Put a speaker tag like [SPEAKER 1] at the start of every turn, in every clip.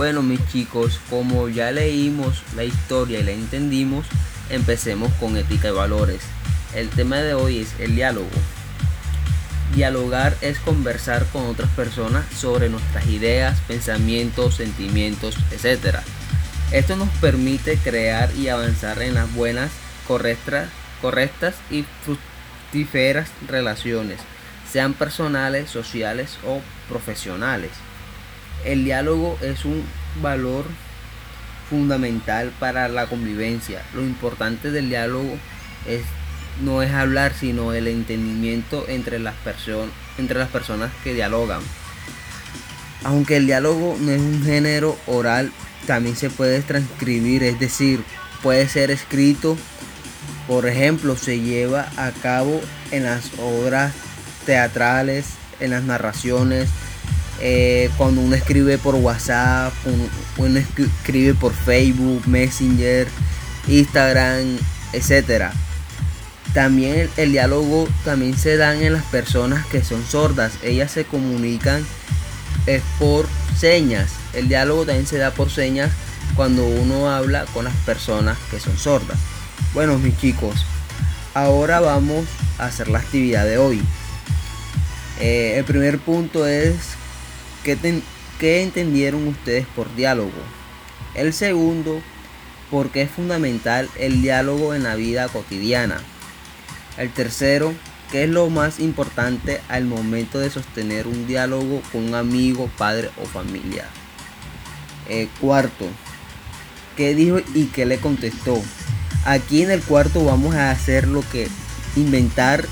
[SPEAKER 1] Bueno mis chicos, como ya leímos la historia y la entendimos, empecemos con ética y valores. El tema de hoy es el diálogo. Dialogar es conversar con otras personas sobre nuestras ideas, pensamientos, sentimientos, etc. Esto nos permite crear y avanzar en las buenas, correctas, correctas y fructíferas relaciones, sean personales, sociales o profesionales. El diálogo es un valor fundamental para la convivencia. Lo importante del diálogo es no es hablar, sino el entendimiento entre las, entre las personas que dialogan. Aunque el diálogo no es un género oral, también se puede transcribir, es decir, puede ser escrito. Por ejemplo, se lleva a cabo en las obras teatrales, en las narraciones, eh, cuando uno escribe por WhatsApp, uno escribe por Facebook, Messenger, Instagram, etcétera. También el, diálogo también se da en las personas que son sordas. Ellas se comunican por señas. El diálogo también se da por señas cuando uno habla con las personas que son sordas. Bueno, mis chicos, ahora vamos a hacer la actividad de hoy. Eh, el primer punto es ¿qué, qué entendieron ustedes por diálogo. El segundo, por qué es fundamental el diálogo en la vida cotidiana. El tercero, ¿qué es lo más importante al momento de sostener un diálogo con un amigo, padre o familia? Eh, cuarto, ¿qué dijo y qué le contestó? Aquí en el cuarto vamos a hacer lo que inventar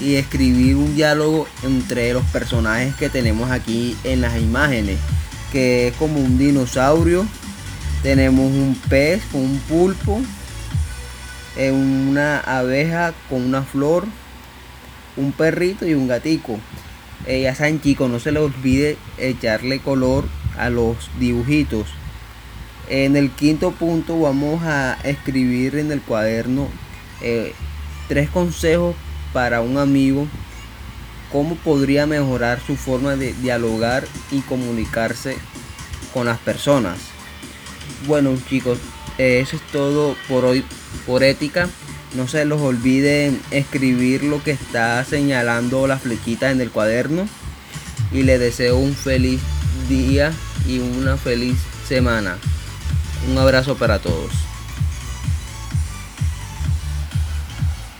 [SPEAKER 1] y escribir un diálogo entre los personajes que tenemos aquí en las imágenes, que es como un dinosaurio, tenemos un pez con un pulpo, una abeja con una flor, un perrito y un gatico. Eh, ya saben chicos, no se les olvide echarle color a los dibujitos. En el quinto punto vamos a escribir en el cuaderno eh, tres consejos para un amigo. Cómo podría mejorar su forma de dialogar y comunicarse con las personas. Bueno chicos, eso es todo por hoy por ética. No se los olviden escribir lo que está señalando la flechita en el cuaderno. Y les deseo un feliz día y una feliz semana. Un abrazo para todos.